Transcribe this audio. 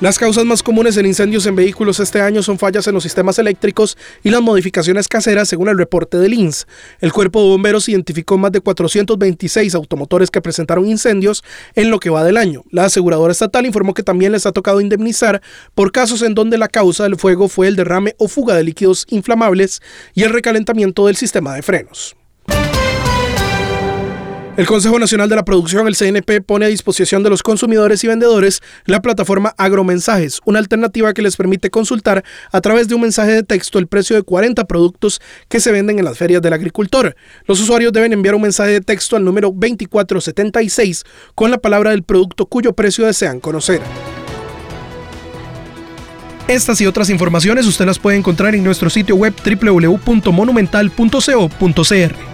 Las causas más comunes en incendios en vehículos este año son fallas en los sistemas eléctricos y las modificaciones caseras según el reporte del INS. El cuerpo de bomberos identificó más de 426 automotores que presentaron incendios en lo que va del año. La aseguradora estatal informó que también les ha tocado indemnizar por casos en donde la causa del fuego fue el derrame o fuga de líquidos inflamables y el recalentamiento del sistema de frenos. El Consejo Nacional de la Producción, el CNP, pone a disposición de los consumidores y vendedores la plataforma Agromensajes, una alternativa que les permite consultar a través de un mensaje de texto el precio de 40 productos que se venden en las ferias del agricultor. Los usuarios deben enviar un mensaje de texto al número 2476 con la palabra del producto cuyo precio desean conocer. Estas y otras informaciones usted las puede encontrar en nuestro sitio web www.monumental.co.cr.